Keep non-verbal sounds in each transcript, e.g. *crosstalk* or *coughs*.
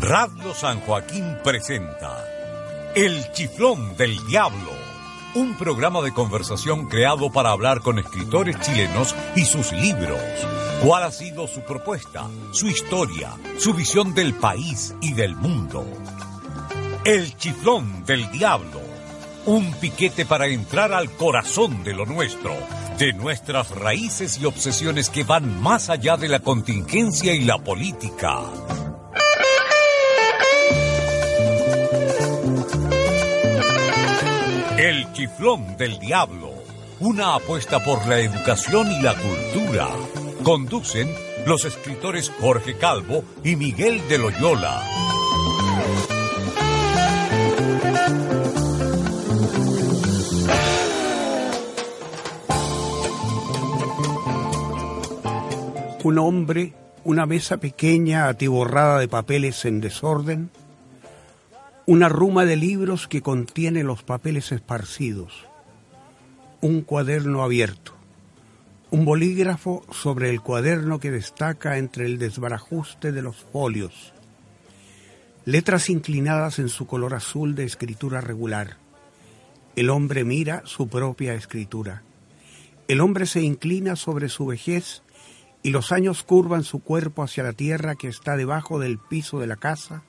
Radio San Joaquín presenta El Chiflón del Diablo, un programa de conversación creado para hablar con escritores chilenos y sus libros. ¿Cuál ha sido su propuesta, su historia, su visión del país y del mundo? El Chiflón del Diablo, un piquete para entrar al corazón de lo nuestro, de nuestras raíces y obsesiones que van más allá de la contingencia y la política. El Chiflón del Diablo, una apuesta por la educación y la cultura. Conducen los escritores Jorge Calvo y Miguel de Loyola. Un hombre, una mesa pequeña atiborrada de papeles en desorden, una ruma de libros que contiene los papeles esparcidos, un cuaderno abierto, un bolígrafo sobre el cuaderno que destaca entre el desbarajuste de los folios, letras inclinadas en su color azul de escritura regular. El hombre mira su propia escritura. El hombre se inclina sobre su vejez y los años curvan su cuerpo hacia la tierra que está debajo del piso de la casa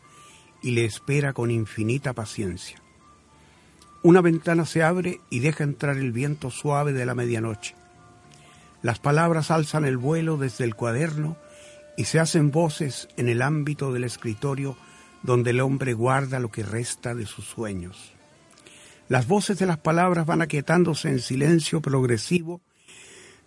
y le espera con infinita paciencia. Una ventana se abre y deja entrar el viento suave de la medianoche. Las palabras alzan el vuelo desde el cuaderno y se hacen voces en el ámbito del escritorio donde el hombre guarda lo que resta de sus sueños. Las voces de las palabras van aquietándose en silencio progresivo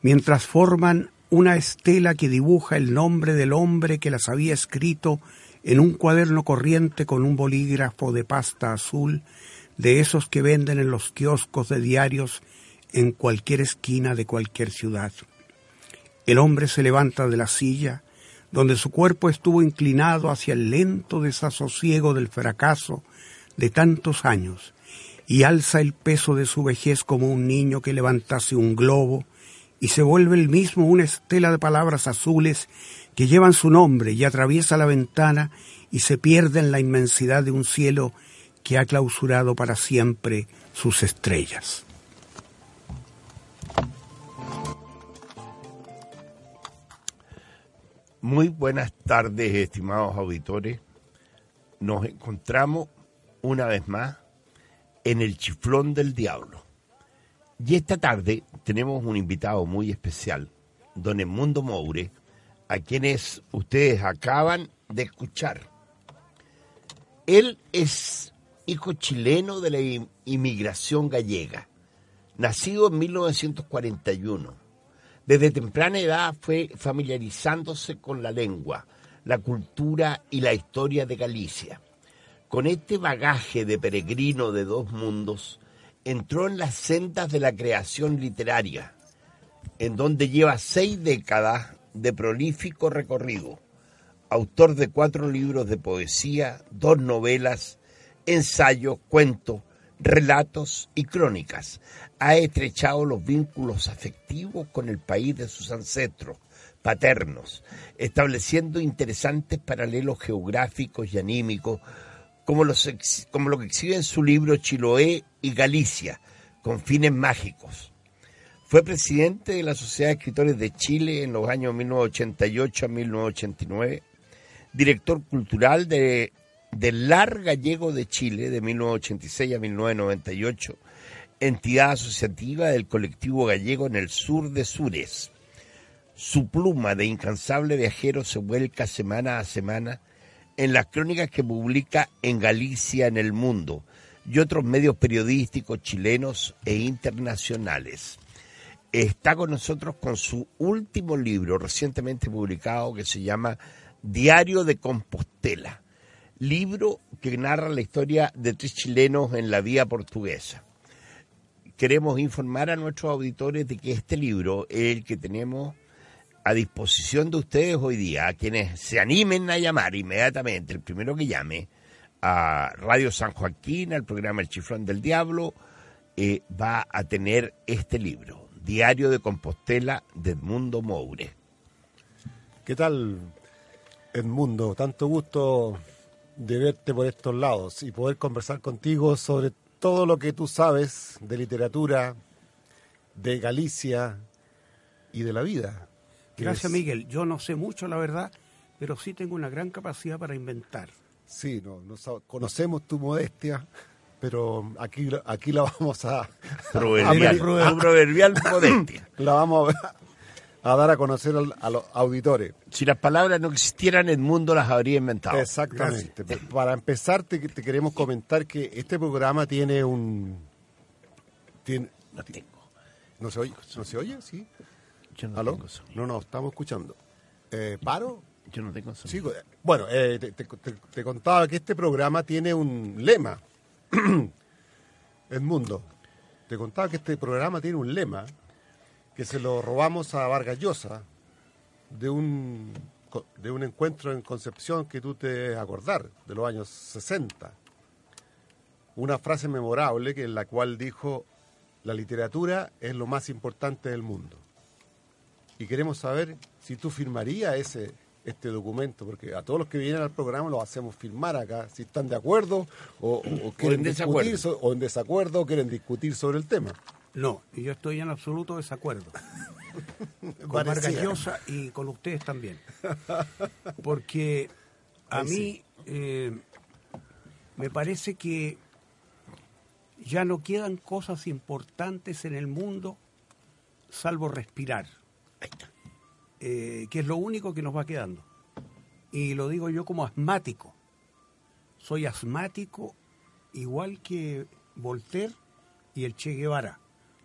mientras forman una estela que dibuja el nombre del hombre que las había escrito en un cuaderno corriente con un bolígrafo de pasta azul, de esos que venden en los kioscos de diarios en cualquier esquina de cualquier ciudad. El hombre se levanta de la silla, donde su cuerpo estuvo inclinado hacia el lento desasosiego del fracaso de tantos años, y alza el peso de su vejez como un niño que levantase un globo, y se vuelve el mismo una estela de palabras azules que llevan su nombre y atraviesa la ventana y se pierde en la inmensidad de un cielo que ha clausurado para siempre sus estrellas. Muy buenas tardes, estimados auditores. Nos encontramos una vez más en el chiflón del diablo. Y esta tarde tenemos un invitado muy especial, don Edmundo Moure, a quienes ustedes acaban de escuchar. Él es hijo chileno de la inmigración gallega, nacido en 1941. Desde temprana edad fue familiarizándose con la lengua, la cultura y la historia de Galicia. Con este bagaje de peregrino de dos mundos, entró en las sendas de la creación literaria, en donde lleva seis décadas de prolífico recorrido. Autor de cuatro libros de poesía, dos novelas, ensayos, cuentos, relatos y crónicas. Ha estrechado los vínculos afectivos con el país de sus ancestros paternos, estableciendo interesantes paralelos geográficos y anímicos como, como lo que exhibe en su libro Chiloé y Galicia, con fines mágicos. Fue presidente de la Sociedad de Escritores de Chile en los años 1988 a 1989, director cultural de, del LAR Gallego de Chile de 1986 a 1998, entidad asociativa del colectivo gallego en el sur de Sures. Su pluma de incansable viajero se vuelca semana a semana en las crónicas que publica en Galicia en el mundo y otros medios periodísticos chilenos e internacionales. está con nosotros con su último libro recientemente publicado que se llama Diario de Compostela, libro que narra la historia de tres chilenos en la vía portuguesa. Queremos informar a nuestros auditores de que este libro es el que tenemos a disposición de ustedes hoy día, a quienes se animen a llamar inmediatamente, el primero que llame a Radio San Joaquín, al programa El Chifrón del Diablo, eh, va a tener este libro, Diario de Compostela de Edmundo Moure. ¿Qué tal, Edmundo? Tanto gusto de verte por estos lados y poder conversar contigo sobre todo lo que tú sabes de literatura, de Galicia y de la vida. Gracias, Miguel. Yo no sé mucho, la verdad, pero sí tengo una gran capacidad para inventar. Sí, no, conocemos tu modestia, pero aquí, aquí la vamos a... Proverbial, a, proverbial modestia. *laughs* La vamos a, dar a conocer a los auditores. Si las palabras no existieran, el mundo las habría inventado. Exactamente. Para empezar, te, queremos comentar que este programa tiene un... Tiene, no tengo. ¿No se oye? ¿No se oye? Sí. Yo no tengo No, no, estamos escuchando. Eh, ¿Paro? Yo no tengo. Sí, bueno, eh, te, contaba que este programa tiene un lema. *clears throat* Edmundo, te contaba que este programa tiene un lema que se lo robamos a Vargas Llosa de un, de un encuentro en Concepción que tú te acordar, de los años 60. Una frase memorable que en la cual dijo, la literatura es lo más importante del mundo y queremos saber si tú firmarías ese este documento, porque a todos los que vienen al programa lo hacemos firmar acá, si están de acuerdo o, quieren discutir o en desacuerdo o quieren discutir sobre el tema. No, y yo estoy en absoluto desacuerdo. *laughs* con Vargas y con ustedes también. Porque a mí eh, me parece que ya no quedan cosas importantes en el mundo salvo respirar. Eh, que es lo único que nos va quedando. Y lo digo yo como asmático. Soy asmático igual que Voltaire y el Che Guevara,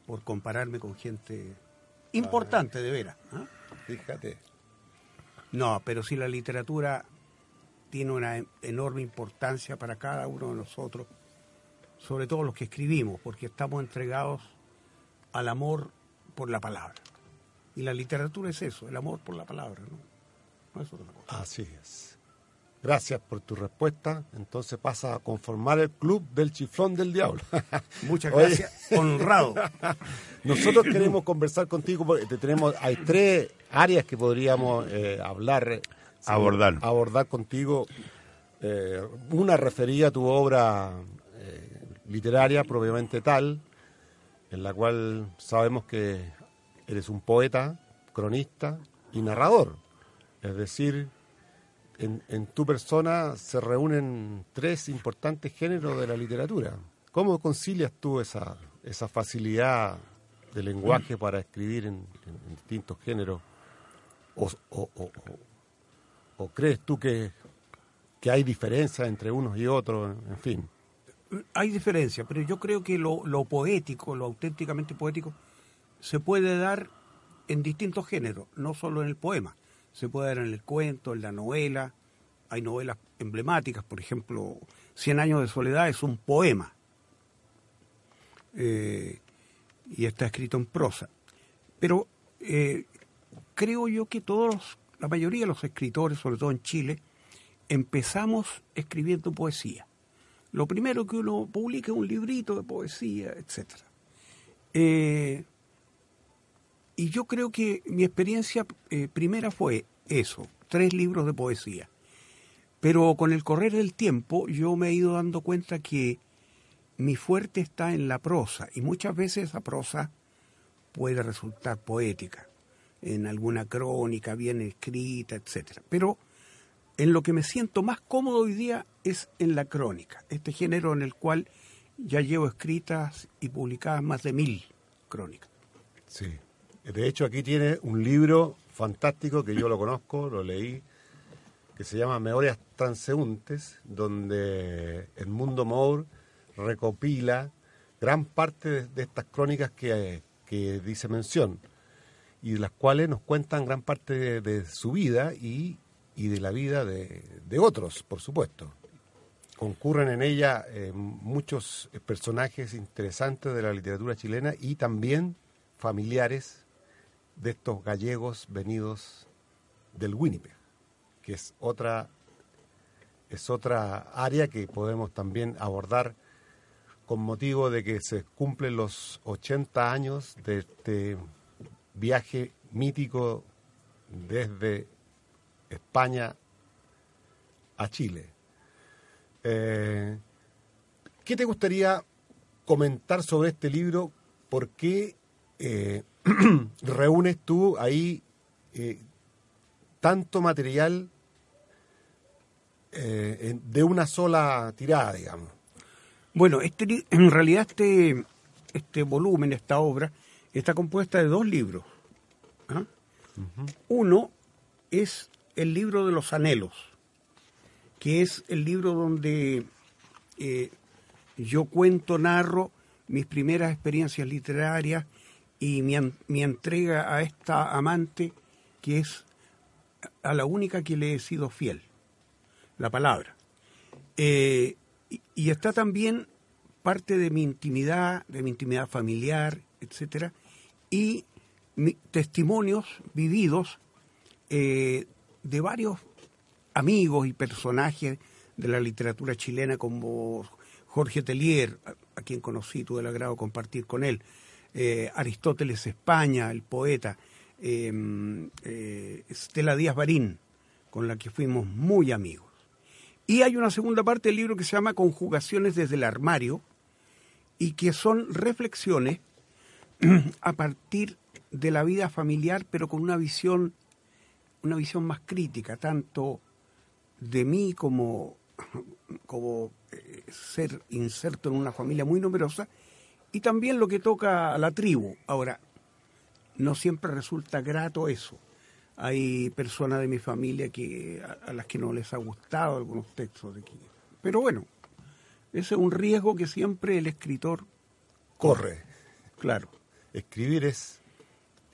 por compararme con gente importante de veras. ¿ah? Fíjate. No, pero si la literatura tiene una enorme importancia para cada uno de nosotros, sobre todo los que escribimos, porque estamos entregados al amor por la palabra. Y la literatura es eso, el amor por la palabra, ¿no? es otra cosa. Así es. Gracias por tu respuesta. Entonces pasa a conformar el club del chiflón del diablo. *laughs* Muchas gracias. Honrado. *laughs* Nosotros queremos conversar contigo porque tenemos, hay tres áreas que podríamos eh, hablar. Abordar. Abordar contigo. Eh, una refería a tu obra eh, literaria propiamente tal, en la cual sabemos que eres un poeta, cronista y narrador. Es decir, en, tu persona se reúnen tres importantes géneros de la literatura. ¿Cómo concilias tú esa, esa facilidad de lenguaje para escribir en, distintos géneros? O, crees tú que, que hay diferencia entre unos y otros? En fin. Hay diferencia, pero yo creo que lo poético, lo auténticamente poético, se puede dar en distintos géneros, no solo en el poema. Se puede dar en el cuento, en la novela. Hay novelas emblemáticas, por ejemplo, Cien años de soledad es un poema. Eh, y está escrito en prosa. Pero eh, creo yo que todos, la mayoría de los escritores, sobre todo en Chile, empezamos escribiendo poesía. Lo primero que uno publica es un librito de poesía, etc. y yo creo que mi experiencia eh, primera fue eso, tres libros de poesía. Pero con el correr del tiempo yo me he ido dando cuenta que mi fuerte está en la prosa y muchas veces esa prosa puede resultar poética, en alguna crónica bien escrita, etc. Pero en lo que me siento más cómodo hoy día es en la crónica, este género en el cual ya llevo escritas y publicadas más de mil crónicas. Sí, de hecho, aquí tiene un libro fantástico que yo lo conozco, lo leí, que se llama Memorias Transeúntes, donde Edmundo Moore recopila gran parte de, estas crónicas que, que dice mención y de las cuales nos cuentan gran parte de, su vida y, de la vida de, otros, por supuesto. Concurren en ella eh, muchos personajes interesantes de la literatura chilena y también familiares de estos gallegos venidos del Winnipeg, que es otra, es otra área que podemos también abordar con motivo de que se cumplen los 80 años de este viaje mítico desde España a Chile. Eh, ¿Qué te gustaría comentar sobre este libro? ¿Por qué eh, *clears throat* reúnes tú ahí eh, tanto material de una sola tirada, digamos? Bueno, este, en realidad este, este volumen, esta obra, está compuesta de dos libros. ¿ah? Uno es el libro de los anhelos, que es el libro donde eh, yo cuento, narro mis primeras experiencias literarias y mi, mi, entrega a esta amante que es a la única que le he sido fiel, la palabra. Eh, y, está también parte de mi intimidad, de mi intimidad familiar, etcétera, y testimonios vividos eh, de varios amigos y personajes de la literatura chilena como Jorge Telier, a, quien conocí, tuve el agrado de compartir con él, eh, Aristóteles España, el poeta, em, eh, Estela Díaz Barín, con la que fuimos muy amigos. Y hay una segunda parte del libro que se llama Conjugaciones desde el armario y que son reflexiones *clears throat* a partir de la vida familiar, pero con una visión, una visión más crítica, tanto de mí como, como eh, ser inserto en una familia muy numerosa, y también lo que toca a la tribu. Ahora, no siempre resulta grato eso hay personas de mi familia que a, las que no les ha gustado algunos textos de aquí. Pero bueno, ese es un riesgo que siempre el escritor corre. Claro. Escribir es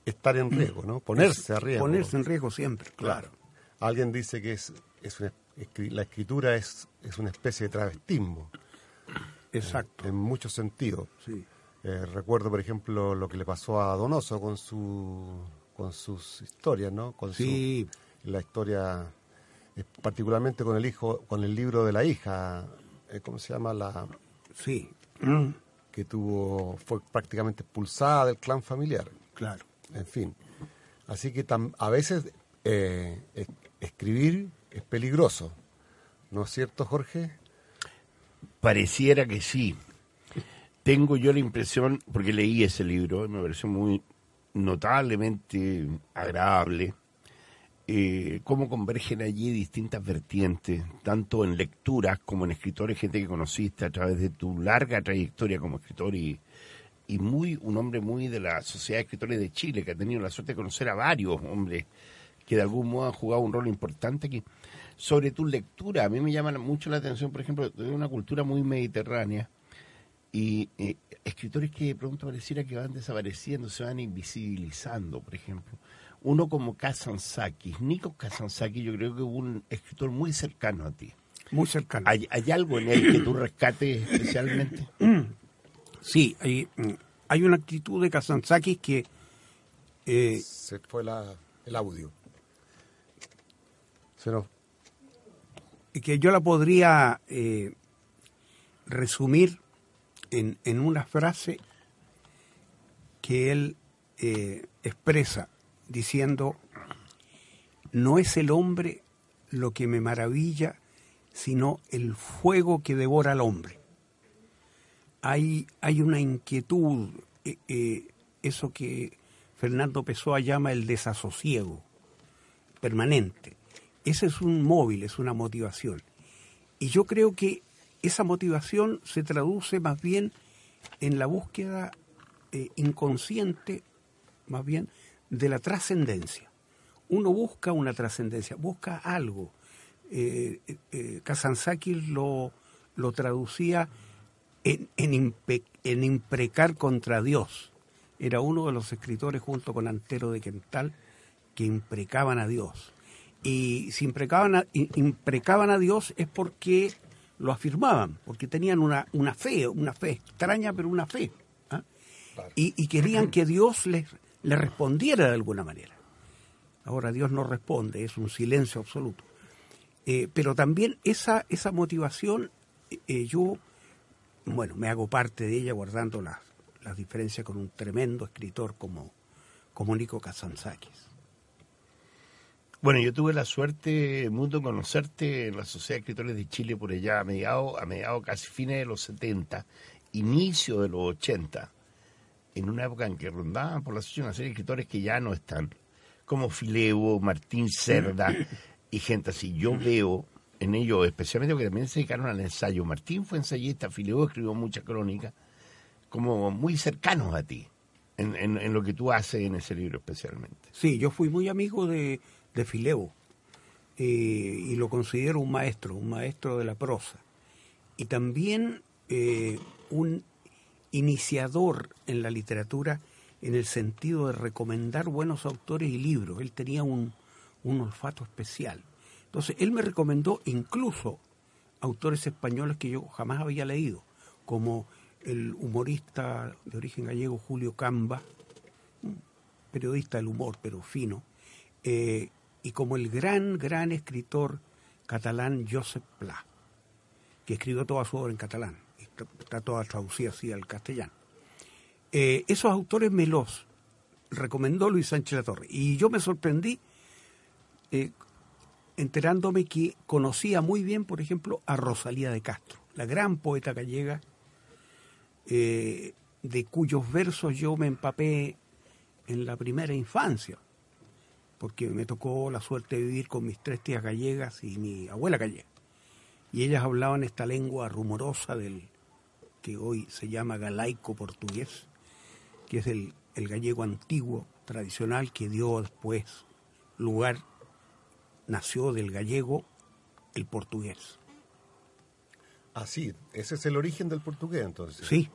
estar en riesgo, ¿no? Ponerse a riesgo. Ponerse en riesgo siempre, claro. Alguien dice que es, es la escritura es, es una especie de travestismo. Exacto. en muchos sentidos. Sí. Eh, recuerdo, por ejemplo, lo que le pasó a Donoso con su con sus historias, ¿no? Con sí. la historia, eh, particularmente con el hijo, con el libro de la hija, eh, ¿cómo se llama? La, sí. *clears throat* Que tuvo, fue prácticamente expulsada del clan familiar. Claro. En fin. Así que a veces eh, escribir es peligroso. ¿No es cierto, Jorge? Pareciera que sí. Tengo yo la impresión, porque leí ese libro, me pareció muy, notablemente agradable, eh, cómo convergen allí distintas vertientes, tanto en lecturas como en escritores, gente que conociste a través de tu larga trayectoria como escritor y, y muy un hombre muy de la Sociedad de Escritores de Chile, que ha tenido la suerte de conocer a varios hombres que de algún modo han jugado un rol importante aquí. Sobre tu lectura, a mí me llama mucho la atención, por ejemplo, de una cultura muy mediterránea, y eh, escritores que de pronto pareciera que van desapareciendo, se van invisibilizando, por ejemplo. Uno como Kazantzakis, Nico Kazantzakis yo creo que es un escritor muy cercano a ti. Muy cercano. ¿Hay, algo en él que tú rescates especialmente? *clears throat* Sí, hay, hay una actitud de Kazantzakis que... Eh, se fue el audio. Se Y que yo la podría eh, resumir en, una frase que él eh, expresa diciendo, no es el hombre lo que me maravilla, sino el fuego que devora al hombre. Hay, hay una inquietud, eh, eso que Fernando Pessoa llama el desasosiego permanente. Ese es un móvil, es una motivación. Y yo creo que esa motivación se traduce más bien en la búsqueda eh, inconsciente, más bien, de la trascendencia. Uno busca una trascendencia, busca algo. Eh, eh, lo, lo traducía en, en, imprecar contra Dios. era uno de los escritores junto con Antero de Quental que imprecaban a Dios. Y si imprecaban a, imprecaban a Dios es porque lo afirmaban, porque tenían una, una fe, una fe extraña, pero una fe. ¿ah? Y, querían que Dios les, les respondiera de alguna manera. Ahora Dios no responde, es un silencio absoluto. Eh, pero también esa, esa motivación, eh, yo, bueno, me hago parte de ella guardando las, las diferencias con un tremendo escritor como, como Nico Kazantzakis. Bueno, yo tuve la suerte, Mundo, conocerte en la Sociedad de Escritores de Chile por allá a mediados, a mediados casi fines de los 70, inicio de los 80, en una época en que rondaban por la sociedad una serie de escritores que ya no están, como Fileo, Martín Cerda *laughs* y gente así. Yo veo en ellos, especialmente porque también se dedicaron al ensayo. Martín fue ensayista, Fileo escribió mucha crónica, como muy cercanos a ti. En, en, lo que tú haces en ese libro especialmente. Sí, yo fui muy amigo de, de Fileo eh, y lo considero un maestro, un maestro de la prosa. Y también eh, un iniciador en la literatura en el sentido de recomendar buenos autores y libros. Él tenía un, un olfato especial. Entonces, él me recomendó incluso autores españoles que yo jamás había leído, como el humorista de origen gallego Julio Camba, periodista del humor, pero fino, eh, y como el gran, gran escritor catalán Josep Pla, que escribió toda su obra en catalán, está toda traducida así al castellano. Eh, esos autores me los recomendó Luis Sánchez Torre y yo me sorprendí eh, enterándome que conocía muy bien, por ejemplo, a Rosalía de Castro, la gran poeta gallega, eh, de cuyos versos yo me empapé en la primera infancia porque me tocó la suerte de vivir con mis tres tías gallegas y mi abuela gallega. Y ellas hablaban esta lengua rumorosa del que hoy se llama galaico portugués, que es el, gallego antiguo, tradicional, que dio después lugar, nació del gallego el portugués. Ah, sí, ese es el origen del portugués entonces. Sí.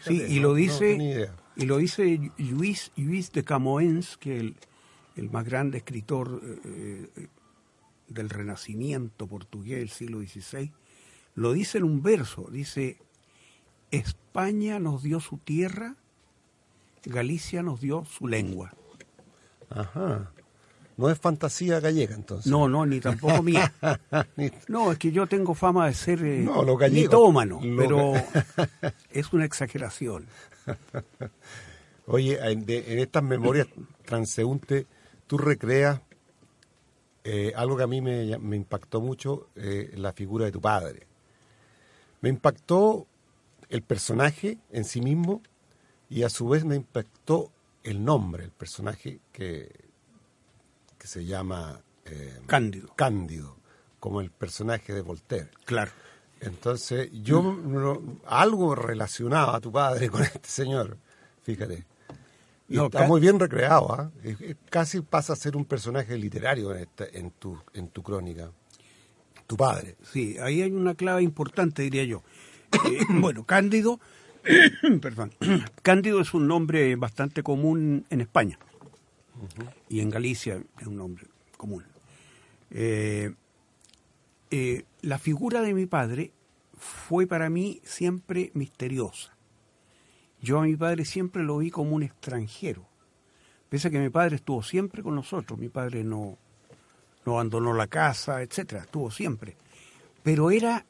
sí, y lo dice y lo dice Luis, Luis de Camoens, que el, el más grande escritor eh, eh, del Renacimiento portugués del siglo XVI, lo dice en un verso, dice, España nos dio su tierra, Galicia nos dio su lengua. Ajá. No es fantasía gallega entonces. No, no, ni tampoco mía. *laughs* no, es que yo tengo fama de ser eh, no, mitómano, pero *laughs* es una exageración. *laughs* Oye, en, en estas memorias *clears throat* transeúntes tú recreas eh, algo que a mí me, impactó mucho, eh, la figura de tu padre. Me impactó el personaje en sí mismo y a su vez me impactó el nombre, el personaje que, que se llama eh, Cándido. Cándido, como el personaje de Voltaire. Claro. Entonces, yo algo relacionaba a tu padre con este señor, fíjate está muy bien recreado, ¿ah? casi pasa a ser un personaje literario en, en, tu, en tu crónica. Tu padre. Sí, ahí hay una clave importante, diría yo. Eh, *coughs* bueno, Cándido, *coughs* perdón, *coughs* Cándido es un nombre bastante común en España y en Galicia es un nombre común. Eh, eh, la figura de mi padre fue para mí siempre misteriosa. Yo a mi padre siempre lo vi como un extranjero. Pese a que mi padre estuvo siempre con nosotros, mi padre no, no abandonó la casa, etcétera, estuvo siempre. Pero era,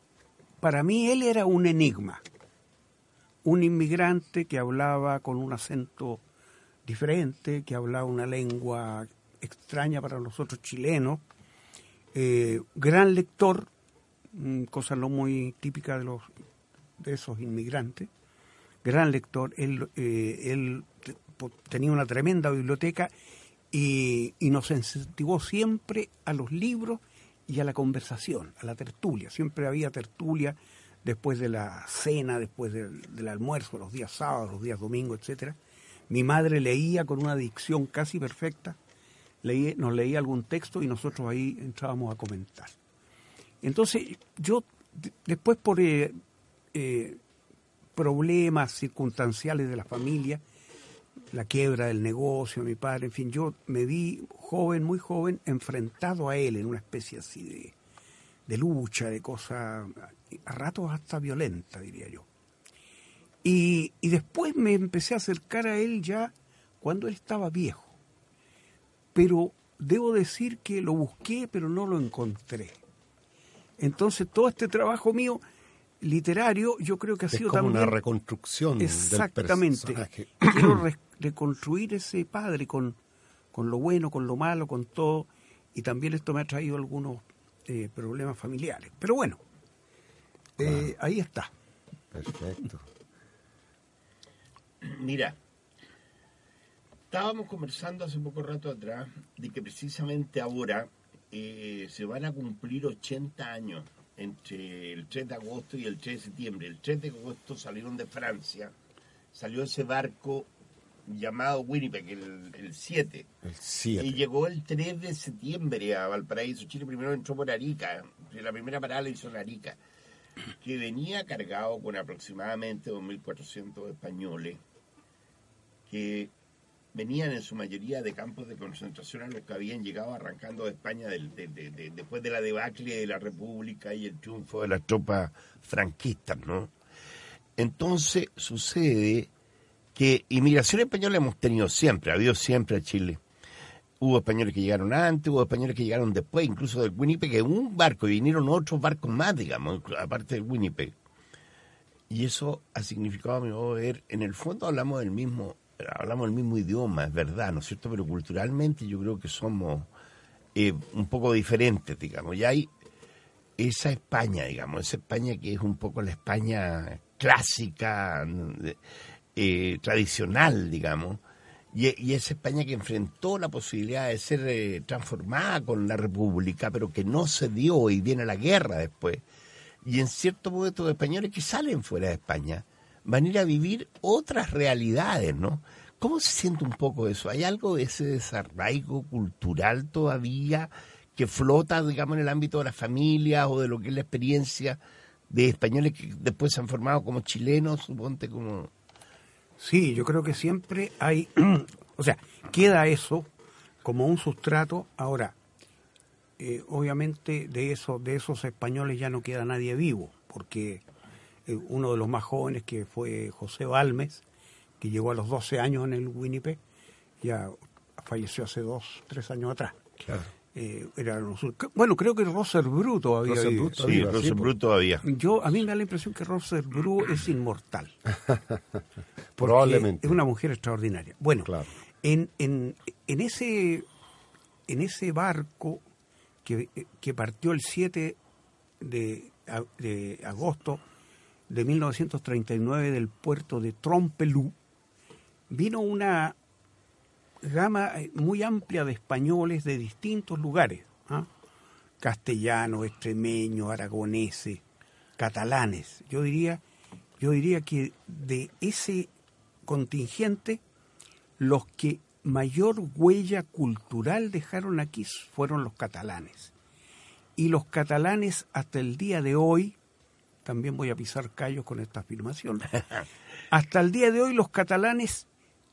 para mí él era un enigma, un inmigrante que hablaba con un acento diferente, que hablaba una lengua extraña para nosotros chilenos, eh, gran lector, mm, cosa no muy típica de los de esos inmigrantes, gran lector, él, eh, tenía una tremenda biblioteca y, nos incentivó siempre a los libros y a la conversación, a la tertulia. Siempre había tertulia después de la cena, después del, almuerzo, los días sábados, los días domingos, etcétera. Mi madre leía con una dicción casi perfecta, nos leía algún texto y nosotros ahí entrábamos a comentar. Entonces, yo después por eh, eh, problemas circunstanciales de la familia, la quiebra del negocio, mi padre, en fin, yo me vi joven, muy joven, enfrentado a él en una especie así de, lucha, de cosa, a ratos hasta violenta, diría yo. Y, y después me empecé a acercar a él ya cuando él estaba viejo. Pero debo decir que lo busqué, pero no lo encontré. Entonces todo este trabajo mío literario yo creo que ha Es sido como también una reconstrucción exactamente del personaje. *clears throat* quiero re- reconstruir ese padre con, con lo bueno con lo malo con todo y también esto me ha traído algunos eh, problemas familiares pero bueno eh, ahí está Perfecto. Mira, estábamos conversando hace poco rato atrás de que precisamente ahora eh, se van a cumplir 80 años entre el 3 de agosto y el 3 de septiembre. El 3 de agosto salieron de Francia, salió ese barco llamado Winnipeg, el, el 7, El y 7. llegó el 3 de septiembre a Valparaíso. Chile primero entró por Arica, la primera parada la hizo en Arica, que venía cargado con aproximadamente 2.400 españoles que venían en su mayoría de campos de concentración a los que habían llegado arrancando de España después de la debacle de la República y el triunfo de las tropas franquistas, ¿no? Entonces sucede que inmigración española hemos tenido siempre, ha habido siempre a Chile. Hubo españoles que llegaron antes, hubo españoles que llegaron después, incluso del Winnipeg, que un barco y vinieron otros barcos más, digamos, aparte del Winnipeg. Y eso ha significado, a mi modo de ver, en el fondo hablamos del mismo, hablamos el mismo idioma, es verdad, ¿no es cierto? Pero culturalmente yo creo que somos eh, un poco diferentes, digamos. Y hay esa España, digamos, esa España que es un poco la España clásica, eh, tradicional, digamos, y, y esa España que enfrentó la posibilidad de ser eh, transformada con la República, pero que no se dio y viene la guerra después. Y en cierto modo estos españoles que salen fuera de España van a ir a vivir otras realidades, ¿no? ¿Cómo se siente un poco eso? ¿Hay algo de ese desarraigo cultural todavía que flota, digamos, en el ámbito de las familias o de lo que es la experiencia de españoles que después se han formado como chilenos, suponte como... Sí, yo creo que siempre hay, *clears throat* o sea, queda eso como un sustrato. Ahora, eh, obviamente de eso, de esos españoles ya no queda nadie vivo, porque uno de los más jóvenes que fue José Balmes, que llegó a los 12 años en el Winnipeg, ya falleció hace dos, tres años atrás. Claro. Eh, era bueno, creo que Roser Bru todavía Roser. Bru Sí, Todavía, Bru. Yo, a mí me da la impresión que Roser Bru es inmortal. *laughs* porque Probablemente. Es una mujer extraordinaria. Bueno, Claro. en, en, en, ese, en ese barco que, que partió el 7 de, de agosto de 1939 del puerto de Trompelú, vino una gama eh, muy amplia de españoles de distintos lugares, ¿ah? castellanos, extremeños, aragoneses, catalanes. Yo diría, yo diría que de ese contingente, los que mayor huella cultural dejaron aquí fueron los catalanes. Y los catalanes hasta el día de hoy, también voy a pisar callos con esta afirmación, *laughs* hasta el día de hoy los catalanes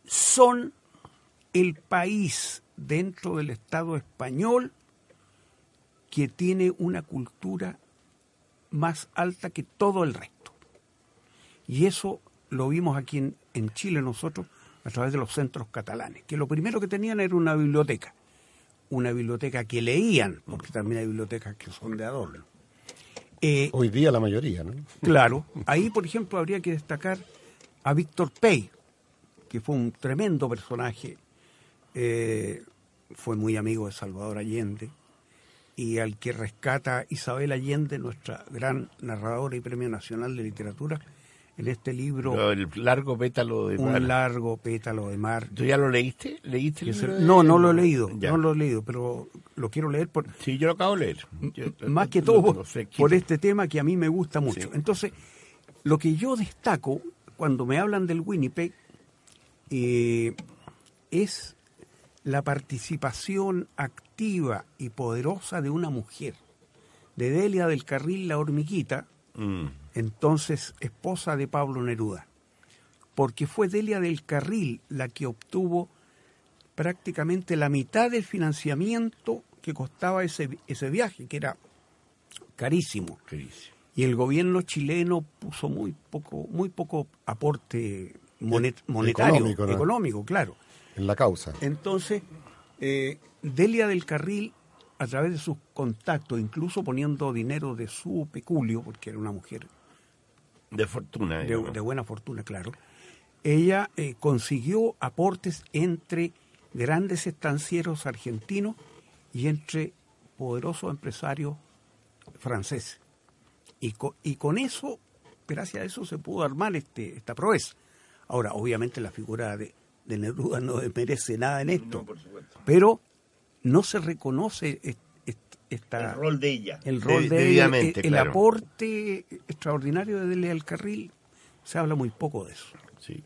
son el país dentro del Estado español que tiene una cultura más alta que todo el resto. Y eso lo vimos aquí en, en Chile nosotros a través de los centros catalanes, que lo primero que tenían era una biblioteca, una biblioteca que leían, porque también hay bibliotecas que son de adorno. Eh, Hoy día la mayoría, ¿no? Claro, ahí por ejemplo habría que destacar a Víctor Pey, que fue un tremendo personaje, eh, fue muy amigo de Salvador Allende, y al que rescata Isabel Allende, nuestra gran narradora y Premio Nacional de Literatura, en este libro El largo pétalo de mar. Un largo pétalo de mar. ¿Tú ya lo leíste? ¿Leíste que el se- libro de- no, no lo he leído, Ya. no lo he leído, pero lo quiero leer por, Sí, yo lo acabo de leer. Yo- más que todo por, este tema que a mí me gusta mucho. Sí. Entonces, lo que yo destaco cuando me hablan del Winnipeg eh, es la participación activa y poderosa de una mujer, de Delia del Carril La Hormiguita, Mm. Entonces esposa de Pablo Neruda, porque fue Delia del Carril la que obtuvo prácticamente la mitad del financiamiento que costaba ese, ese viaje, que era carísimo. Carísimo. Y el gobierno chileno puso muy poco, muy poco aporte monet- monetario, Económico, claro. En la causa. Entonces, eh, Delia del Carril, a través de sus contactos, incluso poniendo dinero de su peculio, porque era una mujer De fortuna. de, de buena fortuna, claro, ella eh, consiguió aportes entre grandes estancieros argentinos y entre poderosos empresarios franceses. Y, co- y con eso, gracias a eso, se pudo armar este, esta proeza. Ahora, obviamente la figura de, de Neruda no *laughs* merece nada en esto, No, por supuesto. pero no se reconoce est- est- esta, El rol de ella. el rol De- de ella, debidamente, el, el claro. aporte extraordinario de Delia del Carril, se habla muy poco de eso. Sí.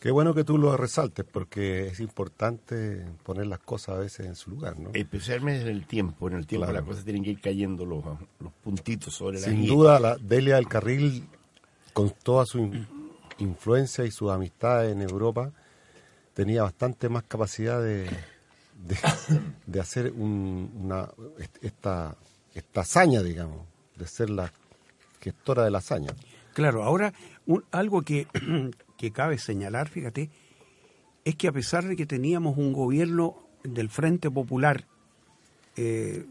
Qué bueno que tú lo resaltes porque es importante poner las cosas a veces en su lugar, ¿no? Especialmente en el tiempo. En el tiempo Claro. las cosas tienen que ir cayendo los, los puntitos sobre la Sin duda, la Delia del Carril, con toda su in- influencia y sus amistades en Europa, tenía bastante más capacidad de, de, hacer un- una, est- esta, esta hazaña, digamos, de ser la gestora de la hazaña. Claro, ahora un- algo que, *clears throat* que cabe señalar, fíjate, es que a pesar de que teníamos un gobierno del Frente Popular eh,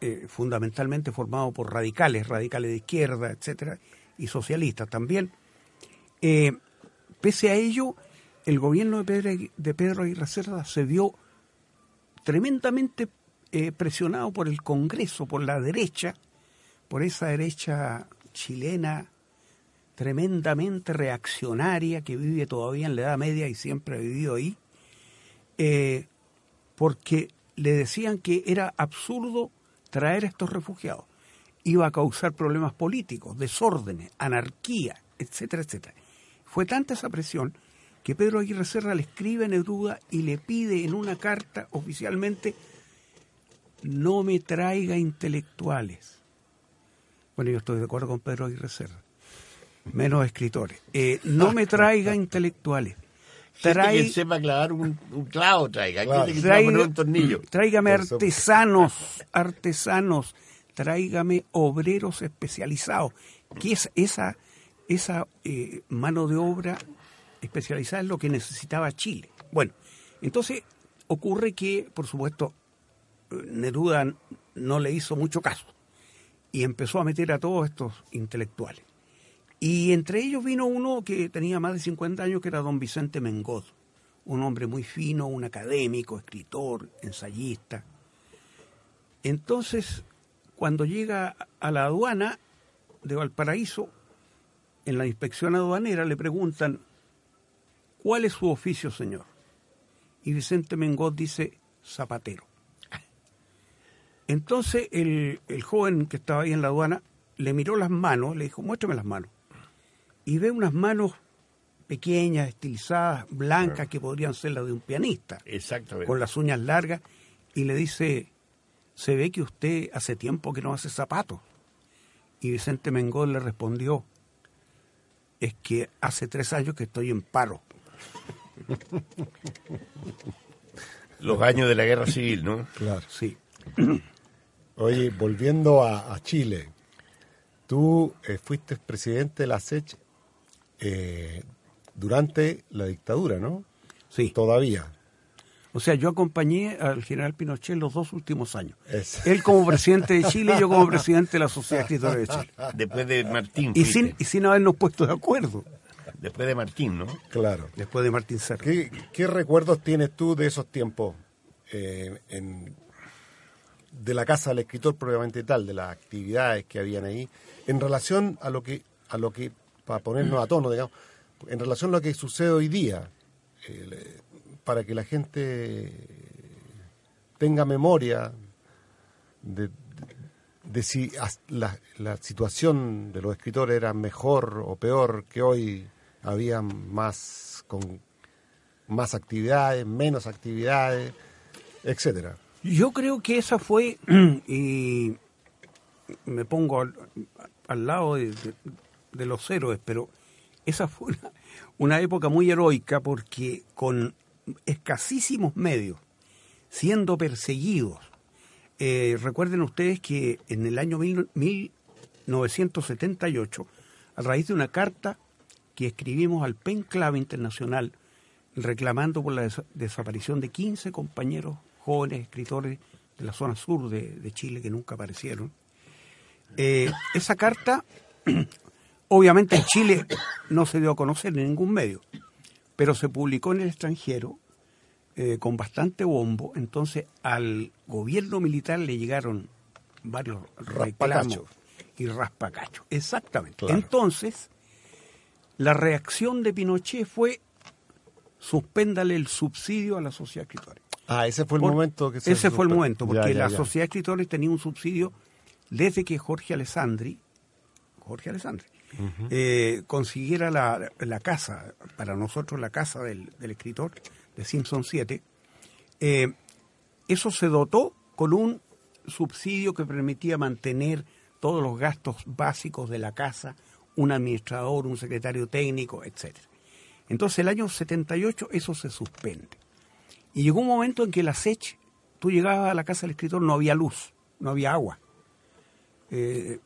eh, fundamentalmente formado por radicales, radicales de izquierda, etcétera, y socialistas también, eh, pese a ello, el gobierno de Pedro, de Pedro Aguirre Cerda se vio tremendamente eh, presionado por el Congreso, por la derecha, por esa derecha chilena tremendamente reaccionaria que vive todavía en la Edad Media y siempre ha vivido ahí, eh, porque le decían que era absurdo traer a estos refugiados. Iba a causar problemas políticos, desórdenes, anarquía, etcétera, etcétera. Fue tanta esa presión que Pedro Aguirre Cerra le escribe a Neruda y le pide en una carta oficialmente no me traiga intelectuales. Bueno, yo estoy de acuerdo con Pedro Aguirre Cerra. Menos escritores. Eh, no me traiga intelectuales. Trae- que sepa clavar un, un clavo, traiga. Claro. Que poner Traiga- un tornillo. Tráigame artesanos, artesanos, tráigame obreros especializados. Que es esa, esa eh, mano de obra especializada es lo que necesitaba Chile. Bueno, entonces ocurre que, por supuesto, Neruda no le hizo mucho caso y empezó a meter a todos estos intelectuales. Y entre ellos vino uno que tenía más de 50 años, que era don Vicente Mengod, un hombre muy fino, un académico, escritor, ensayista. Entonces, cuando llega a la aduana de Valparaíso, en la inspección aduanera le preguntan, ¿cuál es su oficio, señor? Y Vicente Mengod dice, zapatero. Entonces el, el joven que estaba ahí en la aduana le miró las manos, le dijo, muéstrame las manos. Y ve unas manos pequeñas, estilizadas, blancas, que podrían ser las de un pianista, Exactamente. con las uñas largas, y le dice, se ve que usted hace tiempo que no hace zapatos. Y Vicente Mengol le respondió, es que hace tres años que estoy en paro. Los años de la guerra civil, ¿no? Claro. Sí. Oye, volviendo a, a Chile, tú eh, fuiste presidente de la SECH eh, durante la dictadura, ¿no? Sí. Todavía. O sea, yo acompañé al general Pinochet los dos últimos años. Es- Él como presidente de Chile y yo como presidente de la Sociedad de Escritores de Chile. Después de Martín. Y sin, y sin habernos puesto de acuerdo. Después de Martín, ¿no? Claro. Después de Martín Serra. ¿Qué, qué recuerdos tienes tú de esos tiempos eh, en- de la casa del escritor propiamente tal, de las actividades que habían ahí, en relación a lo que, a lo que para ponernos a tono, digamos, en relación a lo que sucede hoy día, eh, para que la gente tenga memoria de, de- de si la situación de los escritores era mejor o peor que hoy, había más con más actividades, menos actividades, etcétera. Yo creo que esa fue, *clears throat* y me pongo al, lado de los héroes, pero esa fue una, una época muy heroica porque con escasísimos medios, siendo perseguidos, eh, recuerden ustedes que en el año mil- 1978, a raíz de una carta que escribimos al PEN Clave Internacional reclamando por la des- desaparición de 15 compañeros jóvenes escritores de la zona sur de, de Chile que nunca aparecieron, eh, esa carta, *clears throat* obviamente en Chile no se dio a conocer en ningún medio, pero se publicó en el extranjero eh, con bastante bombo. Entonces al gobierno militar le llegaron varios reclamos Raspacachos. y raspacachos. Exactamente. Claro. Entonces, la reacción de Pinochet fue suspéndale el subsidio a la sociedad de escritores. Ah, ese fue el Por- momento que se Ese fue el momento, porque Ya, ya, la sociedad de escritores tenía un subsidio desde que Jorge Alessandri, Jorge Alessandri, eh, consiguiera la, la casa, para nosotros la casa del, del escritor, de Simpson 7, eh, eso se dotó con un subsidio que permitía mantener todos los gastos básicos de la casa, un administrador, un secretario técnico, etcétera. Entonces el año 78 eso se suspende. Y llegó un momento en que la SECH, tú llegabas a la casa del escritor, no había luz, no había agua. Eh,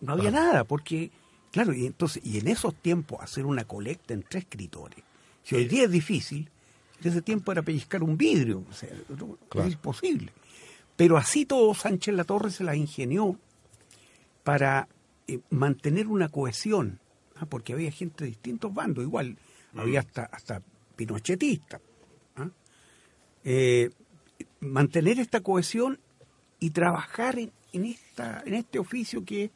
no había nada, porque, claro, y entonces, y en esos tiempos hacer una colecta entre escritores, si hoy día es difícil, en ese tiempo era pellizcar un vidrio, o sea, no- Claro. es imposible. Pero así todo Sánchez Latorre se la ingenió para eh, mantener una cohesión, ¿ah? porque había gente de distintos bandos, igual, había hasta, hasta pinochetistas. ¿ah? Eh, mantener esta cohesión y trabajar en, en esta, en este oficio que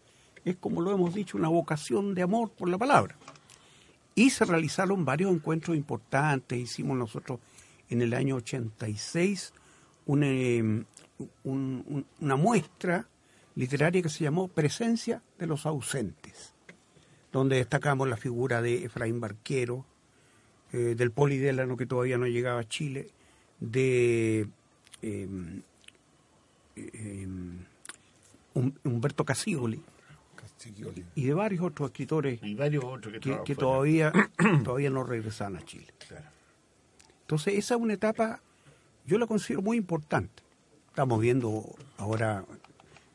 es, como lo hemos dicho, una vocación de amor por la palabra. Y se realizaron varios encuentros importantes. Hicimos nosotros en el año 86 un, eh, un- un- una muestra literaria que se llamó Presencia de los ausentes, donde destacamos la figura de Efraín Barquero, eh, del Polidélano que todavía no llegaba a Chile, de eh, eh, Hum- Humberto Casigoli Castiglioli. y de varios otros escritores Y varios otros que, todavía, *clears throat* todavía no regresan a Chile. Entonces, esa es una etapa, yo la considero muy importante. Estamos viendo ahora,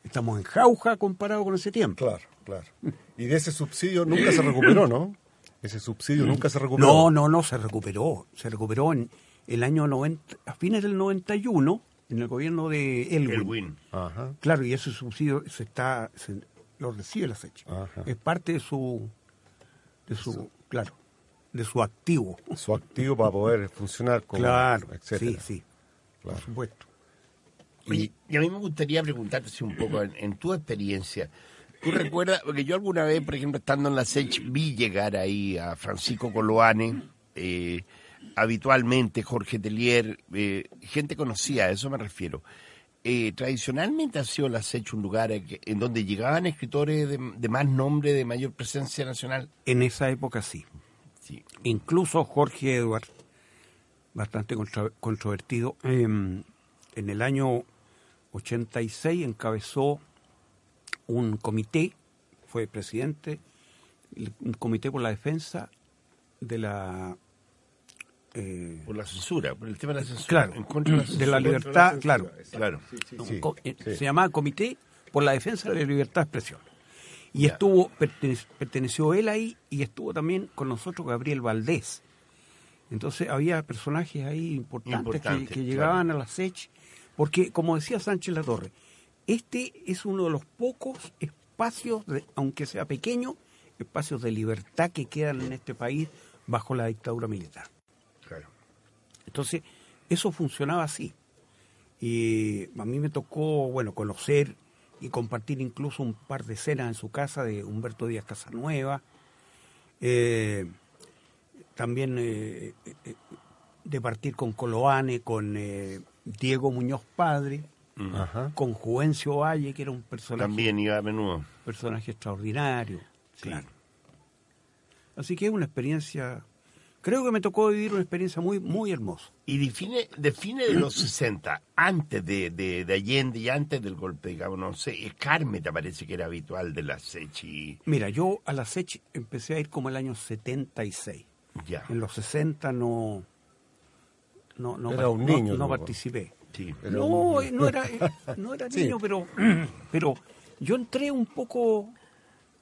estamos en jauja comparado con ese tiempo. Claro, claro. Y de ese subsidio nunca se recuperó, ¿no? Ese subsidio nunca se recuperó. No, no, no, se recuperó. Se recuperó en el año 90, a fines del 91, en el gobierno de Elwin. Elwin. Ajá. Claro, y ese subsidio se está, se- lo recibe la fecha. Ajá. Es parte de su, de su, claro, de su activo. Su activo para poder funcionar como claro, etcétera. sí, sí, Claro. por supuesto. Oye, y a mí me gustaría preguntarte un poco, en, en tu experiencia, ¿tú recuerdas? Porque yo alguna vez, por ejemplo, estando en la SECH, vi llegar ahí a Francisco Coloane, eh, habitualmente Jorge Telier, eh, gente conocida, a eso me refiero. Eh, tradicionalmente ha sido la SECH un lugar en, donde llegaban escritores de, de más nombre, de mayor presencia nacional. En esa época sí. Sí. Incluso Jorge Edward, bastante contra- controvertido, em, en el año 86 encabezó un comité, fue presidente, el- un comité por la defensa de la... eh, Por la censura, por el tema de la censura. claro, en contra de la, de censura. la libertad, claro. Claro. Sí. Eh, sí. Se llamaba Comité por la Defensa de la Libertad de Expresión. Y Ya. estuvo, pertene- perteneció él ahí y estuvo también con nosotros Gabriel Valdés. Entonces había personajes ahí importantes que- claro. llegaban a la SECH, porque como decía Sánchez Latorre, este es uno de los pocos espacios, de- aunque sea pequeño, espacios de libertad que quedan en este país bajo la dictadura militar. Claro. Entonces, eso funcionaba así. Y a mí me tocó, bueno, conocer y compartir incluso un par de escenas en su casa de Humberto Díaz Casanueva. Eh, también eh, eh, eh, de partir con Coloane, con eh, Diego Muñoz Padre, Ajá. con Juvencio Valle, que era un personaje, También iba a menudo. personaje extraordinario. Sí. Claro. Así que es una experiencia creo que me tocó vivir una experiencia muy, muy hermosa. Y define, define de los 60, antes de, de, de Allende y antes del golpe, digamos, no sé, Carmen te parece que era habitual de la Sechi. Mira, yo a la SECH empecé a ir como el año 76. Ya. En los 60 no... No, no, Era un no- niño, no tú, participé. Sí. No, un- no era, no era *laughs* Sí. niño, pero, *clears throat* pero yo entré un poco,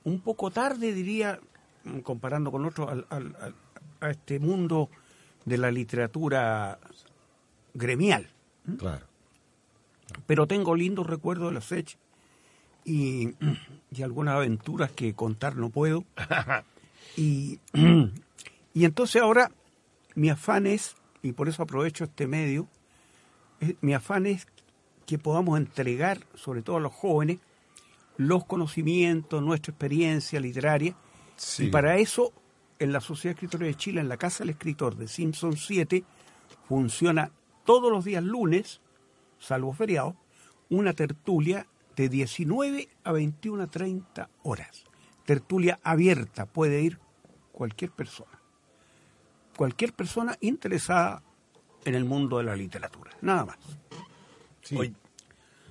un poco tarde, diría, mm, comparando con otros, al- al- al- a este mundo de la literatura gremial. Claro. Pero tengo lindos recuerdos de la SECH y, *clears throat* y algunas aventuras que contar no puedo. *laughs* Y, *clears throat* y entonces ahora mi afán es, y por eso aprovecho este medio, mi afán es que podamos entregar, sobre todo a los jóvenes, los conocimientos, nuestra experiencia literaria. Sí. Y para eso, en la Sociedad de Escritores de Chile, en la Casa del Escritor de Simpson 7, funciona todos los días lunes, salvo feriados, una tertulia de 19 a 21 a 30 horas. Tertulia abierta, puede ir cualquier persona. Cualquier persona interesada en el mundo de la literatura. Nada más. Sí. Oye.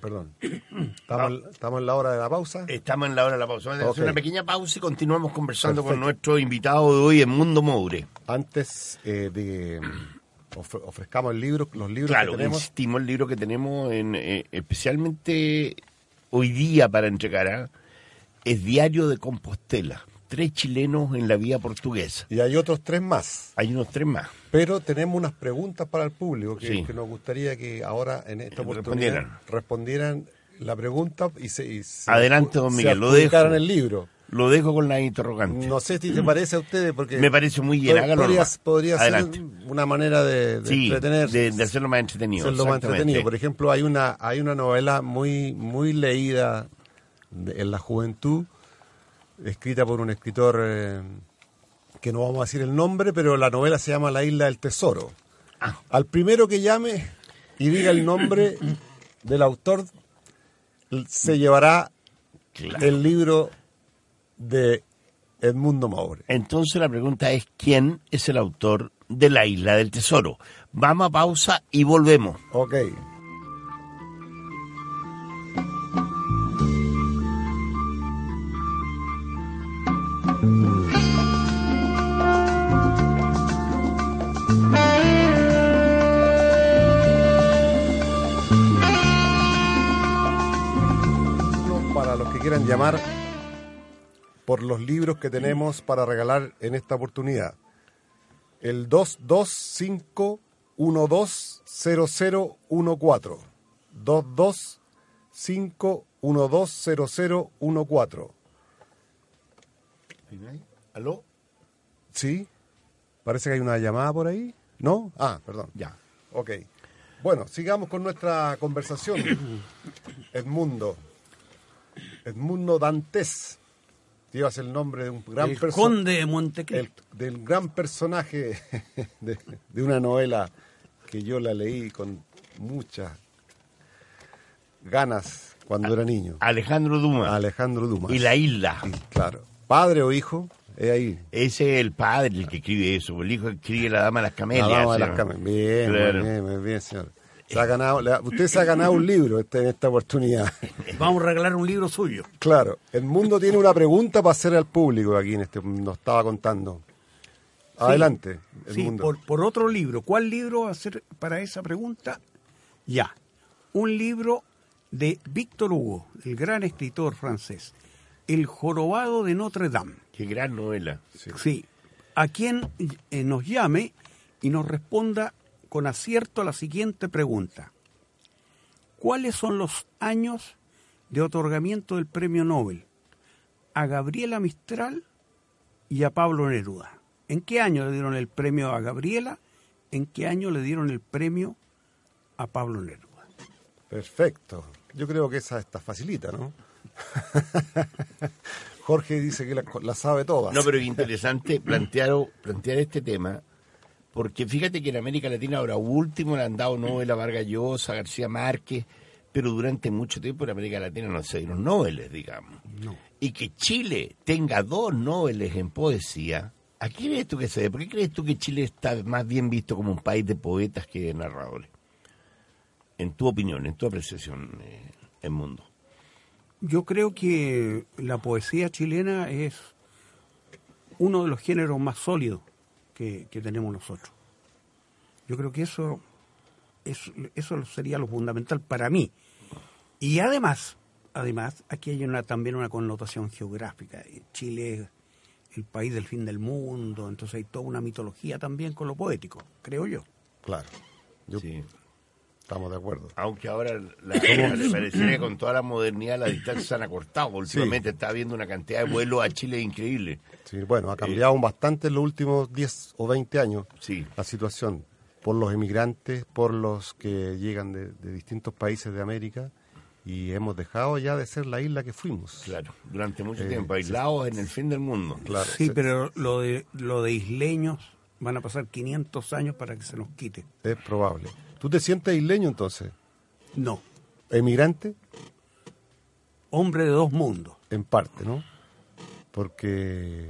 Perdón. *clears throat* Estamos, estamos en la hora de la pausa. Estamos en la hora de la pausa. Vamos a hacer Ok. una pequeña pausa y continuamos conversando con nuestro invitado de hoy, Mundo Moure. Antes eh, de ofre- ofrezcamos el libro, los libros Claro, que tenemos. insistimos el libro que tenemos, en, eh, especialmente hoy día para entregar, ¿ah? es Diario de Compostela. Tres chilenos en la vía portuguesa. Y hay otros tres más. Hay unos tres más. Pero tenemos unas preguntas para el público que, Sí. que nos gustaría que ahora en esta oportunidad respondieran. respondieran la pregunta y se, y se- Adelante, don se Miguel, lo dejo. el libro. Lo dejo con la interrogante. No sé si te parece a ustedes porque Me parece muy bien, hágalo podría, nomás. podría ser una manera de, de sí, entretenerse. de, de hacerlo más entretenido. hacerlo más exactamente. entretenido. Por ejemplo, hay una hay una novela muy muy leída de- en la juventud, escrita por un escritor eh, que no vamos a decir el nombre, pero la novela se llama La isla del tesoro. Ah. Al primero que llame y diga el nombre *clears throat* del autor, se llevará Claro. el libro de Edmundo Maure. Entonces la pregunta es, ¿quién es el autor de La Isla del Tesoro? Vamos a pausa y volvemos. Ok. Quieran llamar por los libros que tenemos para regalar en esta oportunidad. El 225120014. 225120014. ¿Aló? ¿Sí? Parece que hay una llamada por ahí. ¿No? Ah, perdón. Ya. Ok. Bueno, sigamos con nuestra conversación. Edmundo. Edmundo Dantes. Llevas el nombre de un gran el perso- conde de el- Montecristo. del gran personaje *laughs* de, de una novela que yo la leí con muchas ganas cuando era niño. Alejandro Dumas. Alejandro Dumas. Y La Isla. Y, claro. Padre o hijo, es ahí. Ese es el padre el que escribe eso. El hijo que escribe La Dama de las Camelias. La dama de las Camelias. Bien, Claro. muy bien, muy bien, señor. Se ha ganado, le ha- usted se ha ganado un libro este- en esta oportunidad. *laughs* Vamos a regalar un libro suyo. Claro, el mundo tiene una pregunta para hacer al público aquí en este, nos estaba contando. Adelante, el Sí, mundo. por, por otro libro. ¿Cuál libro va a ser para esa pregunta? Ya. Un libro de Víctor Hugo, el gran escritor francés. El jorobado de Notre Dame. Qué gran novela. Sí. A quien eh, nos llame y nos responda con acierto a la siguiente pregunta. ¿Cuáles son los años de otorgamiento del premio Nobel a Gabriela Mistral y a Pablo Neruda? ¿En qué año le dieron el premio a Gabriela? ¿En qué año le dieron el premio a Pablo Neruda? Perfecto. Yo creo que esa está facilita, ¿no? *laughs* Jorge dice que la, la sabe todas. No, pero es interesante plantear, plantear este tema, porque fíjate que en América Latina ahora último le han dado Nobel a Vargas Llosa, García Márquez, pero durante mucho tiempo en América Latina no se dieron Nobeles, digamos. Y que Chile tenga dos Nobeles en poesía, ¿A qué crees tú que se debe? ¿Por qué crees tú que Chile está más bien visto como un país de poetas que de narradores? En tu opinión, en tu apreciación, eh, el mundo. Yo creo que la poesía chilena es uno de los géneros más sólidos que, que tenemos nosotros. Yo creo que eso, eso, eso sería lo fundamental para mí. Y además, además, aquí hay una, también una connotación geográfica. Chile es el país del fin del mundo, entonces hay toda una mitología también con lo poético, creo yo. Claro. Yo- Sí. Estamos de acuerdo. Aunque ahora la, la- pareciera que con toda la modernidad las distancias se han acortado. Últimamente está habiendo una cantidad de vuelos a Chile increíble. Sí, bueno, ha cambiado bastante en los últimos 10 o 20 años Sí. la situación por los emigrantes, por los que llegan de, de distintos países de América y hemos dejado ya de ser la isla que fuimos. Claro, durante mucho Eh, tiempo, aislados en el fin del mundo. Claro, Sí, pero lo de, lo de isleños van a pasar 500 años para que se nos quite. Es probable. ¿Tú te sientes isleño entonces? No, ¿Emigrante? hombre de dos mundos. En parte, ¿no? Porque...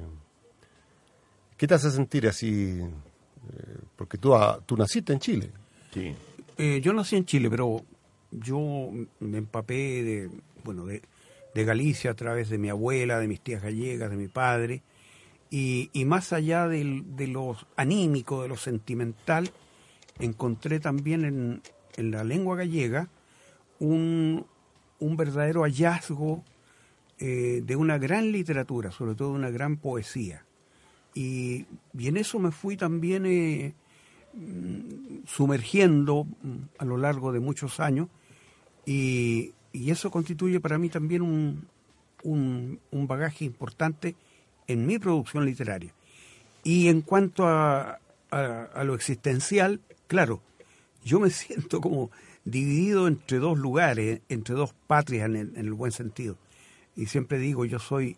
¿Qué te hace sentir así? Eh, Porque tú, ah, tú naciste en Chile. Sí. Eh, yo nací en Chile, pero yo me empapé de, bueno, de, de Galicia a través de mi abuela, de mis tías gallegas, de mi padre, y, y más allá del- de lo anímico, de lo sentimental, encontré también en, en la lengua gallega un, un verdadero hallazgo eh, de una gran literatura, sobre todo una gran poesía. Y, y en eso me fui también eh, sumergiendo mm, a lo largo de muchos años y, y eso constituye para mí también un, un, un bagaje importante en mi producción literaria. Y en cuanto a- a lo existencial, claro, yo me *laughs* siento como dividido entre dos lugares, entre dos patrias en el, en el buen sentido. Y siempre digo, yo soy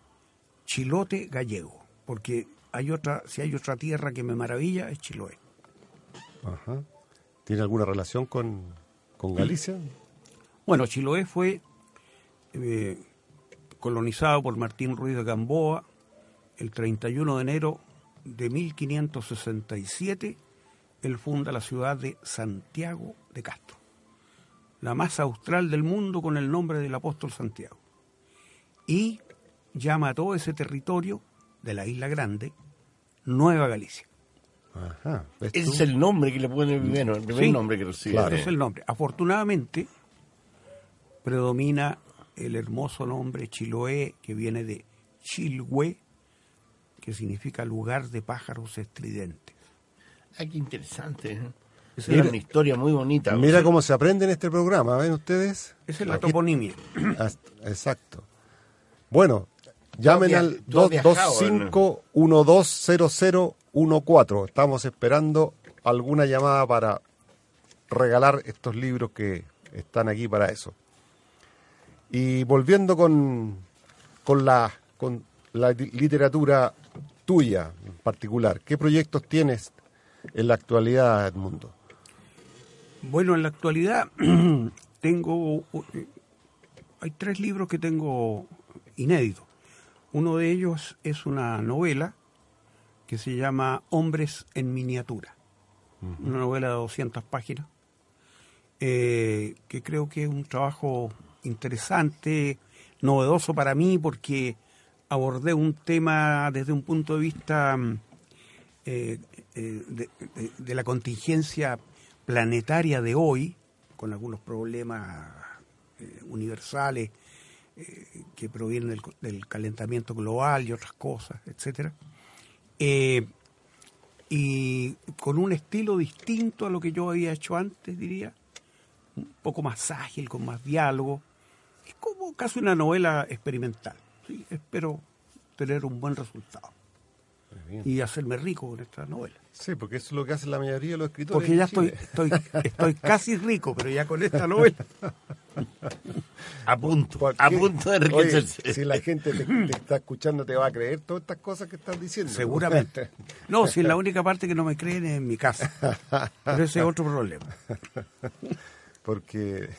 chilote gallego, porque hay otra, si hay otra tierra que me maravilla, es Chiloé. Ajá. ¿Tiene alguna relación con, con Galicia? *clears throat* Bueno, Chiloé fue eh, colonizado por Martín Ruiz de Gamboa el 31 de enero de 1567. Él funda la ciudad de Santiago de Castro, la más austral del mundo con el nombre del apóstol Santiago. Y llama a todo ese territorio de la Isla Grande Nueva Galicia. Ajá. ¿ves Ese es el nombre que le pone bueno, el primer Sí. nombre que recibe. Claro. Ese es el nombre. Afortunadamente, predomina el hermoso nombre Chiloé, que viene de Chilhue, que significa lugar de pájaros estridentes. Ah, qué interesante. ¿eh? Es, una historia muy bonita. Mira cómo se aprende en este programa, ¿ven ustedes? esa es la Aquí- toponimia. Ah, Exacto. Bueno, llamen al tú has viajado, 225-120014. Estamos esperando alguna llamada para regalar estos libros que están aquí para eso. Y volviendo con, con, la, con la li- literatura tuya en particular, ¿qué proyectos tienes en la actualidad, Edmundo? Bueno, en la actualidad *clears throat* tengo... Hay tres libros que tengo inéditos. Uno de ellos es una novela que se llama Hombres en miniatura. Una novela de 200 páginas, eh, que creo que es un trabajo interesante, novedoso para mí, porque abordé un tema desde un punto de vista mm, eh, eh, de, la contingencia planetaria de hoy, con algunos problemas eh, universales eh, que provienen del, del calentamiento global y otras cosas, etcétera, y con un estilo distinto a lo que yo había hecho antes, diría, un poco más ágil, con más diálogo, es como casi una novela experimental. ¿sí? Espero tener un buen resultado y hacerme rico con esta novela. Sí, porque eso es lo que hacen la mayoría de los escritores. Porque ya estoy, estoy, estoy casi rico, pero ya con esta novela. *laughs* A punto, ¿Por a qué? punto de Oye, enriquecerse. si la gente te, te está escuchando, te va a creer todas estas cosas que estás diciendo. Seguramente. *laughs* No, si la única parte que no me creen es en mi casa. Pero ese es otro problema. *laughs* Porque,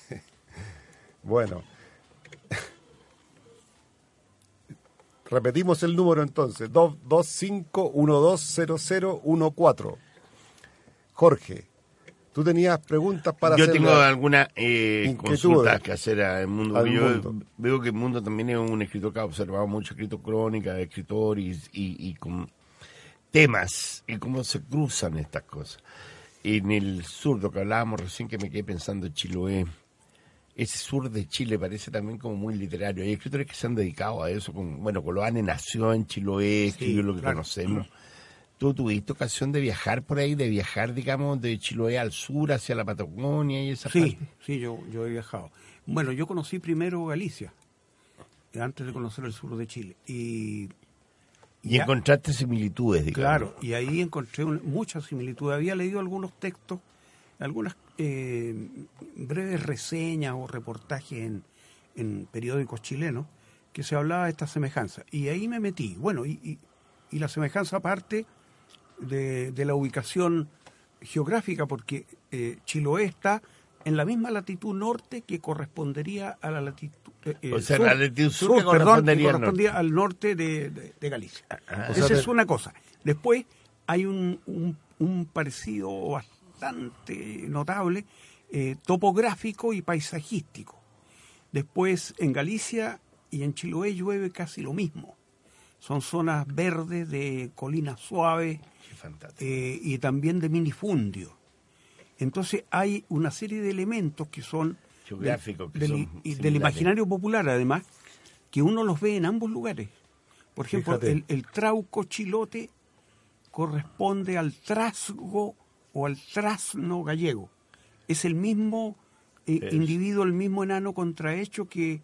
bueno, Repetimos el número entonces, 225-120014. Jorge, tú tenías preguntas para Yo tengo a- algunas eh, consultas que hacer al mundo. Al yo mundo. veo que el mundo también es un escritor que ha observado mucho, escrito crónica de escritores y, y con temas y cómo se cruzan estas cosas. En el sur, lo que hablábamos recién, que me quedé pensando en Chiloé, ese sur de Chile parece también como muy literario. Hay escritores que se han dedicado a eso. Con, bueno, Coloane nació en Chiloé, escribió lo que claro. conocemos. ¿Tú tuviste ocasión de viajar por ahí, de viajar, digamos, de Chiloé al sur, hacia la Patagonia y esa Sí, parte? sí, yo, yo he viajado. Bueno, yo conocí primero Galicia, antes de conocer el sur de Chile. Y, Y ya- encontraste similitudes, digamos. Claro, y ahí encontré un- muchas similitudes. Había leído algunos textos, algunas eh, breves reseñas o reportajes en, en periódicos chilenos que se hablaba de esta semejanza. Y ahí me metí. Bueno, y, y- y la semejanza parte de, de la ubicación geográfica, porque eh, Chiloé está en la misma latitud norte que correspondería a la latitud... eh, eh, O sea, la latitud sur que perdón, correspondía al norte de, de- de Galicia. O Esa sea, es una cosa. Después hay un, un- un parecido bastante notable eh, topográfico y paisajístico. Después en Galicia y en Chiloé llueve casi lo mismo. Son zonas verdes de colinas suaves eh, y también de minifundio. Entonces hay una serie de elementos que son Geográficos del, y del imaginario popular además, que uno los ve en ambos lugares. Por ejemplo, el trauco chilote corresponde al trasgo o al trasno gallego. Es el mismo eh, Es. individuo, el mismo enano contrahecho que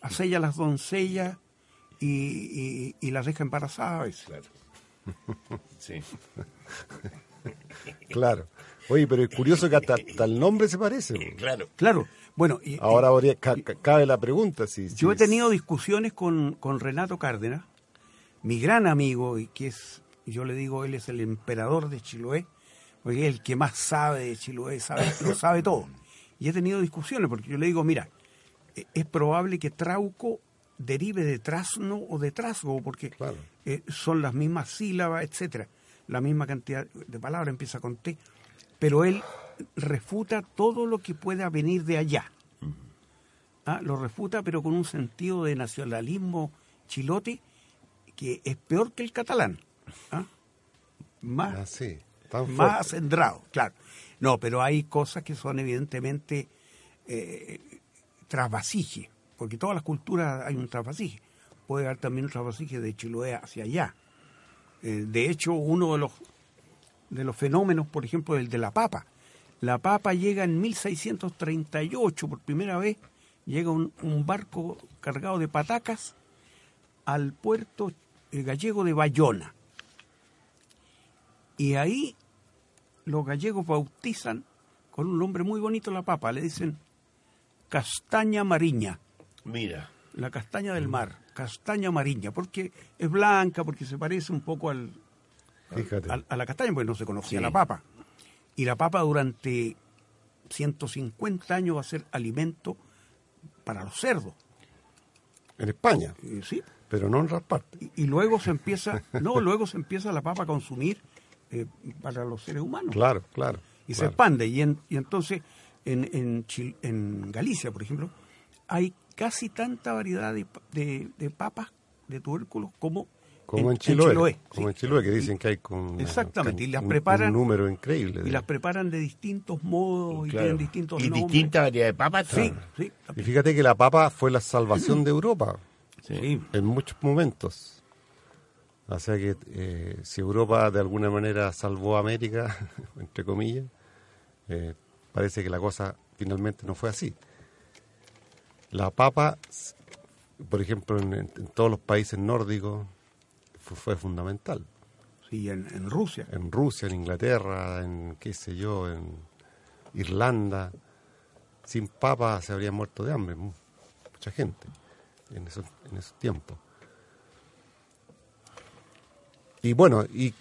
asella a las doncellas y, y- y las deja embarazadas. Claro. *laughs* Sí. *laughs* Claro. Oye, pero es curioso que hasta, hasta el nombre se parece. Claro. Claro, bueno, y- Ahora habría- ca- ca- cabe la pregunta. Si, Yo he tenido discusiones con, con Renato Cárdenas, mi gran amigo, y que es, yo le digo, él es el emperador de Chiloé, porque es el que más sabe de Chiloé, sabe, lo sabe todo. Y he tenido discusiones, porque yo le digo, mira, eh, es probable que Trauco derive de trasno o de trasgo, porque Claro. eh, son las mismas sílabas, etcétera, la misma cantidad de palabras empieza con T, pero él refuta todo lo que pueda venir de allá. Ah, lo refuta, pero con un sentido de nacionalismo chilote que es peor que el catalán. ¿ah? Más, Ah, sí, más acendrado, claro. No, pero hay cosas que son evidentemente eh, trasvasije, porque todas las culturas hay un trasvasije. Puede haber también un trasvasije de Chiloé hacia allá. Eh, de hecho, uno de los, de los fenómenos, por ejemplo, el de la papa. La papa llega en 1638, por primera vez, llega un, un barco cargado de patacas al puerto eh, gallego de Bayona. Y ahí los gallegos bautizan con un nombre muy bonito la papa, le dicen castaña mariña, Mira. la castaña del mar, castaña mariña, porque es blanca, porque se parece un poco al, Fíjate. a, a la castaña, porque no se conocía Sí. la papa. Y la papa durante 150 años va a ser alimento para los cerdos. En España, Eh, sí. pero no en otras partes. Y, y luego se empieza, no, luego se empieza la papa a consumir eh, para los seres humanos. Claro, claro. y se expande. Y, en- y entonces en, en, Chil- en Galicia, por ejemplo, hay casi tanta variedad de, pa- de, de papas, de tubérculos, como, Como en, Chiloé. Como sí. en Chiloé, que dicen que hay con Exactamente, y las un- preparan- un número increíble. de- Y las preparan de distintos modos y tienen distintos y nombres. distinta variedad de papas. Sí, claro. sí. Y fíjate que la papa fue la salvación de Europa sí. en muchos momentos. O sea que eh, si Europa de alguna manera salvó a América, *laughs* entre comillas, eh, parece que la cosa finalmente no fue así. La papa, por ejemplo, en, todos los países nórdicos, fu- fue fundamental. Sí, en, en Rusia. En Rusia, en Inglaterra, en qué sé yo, en Irlanda. Sin papa se habría muerto de hambre mu- mucha gente en esos, en esos tiempos. Y bueno, y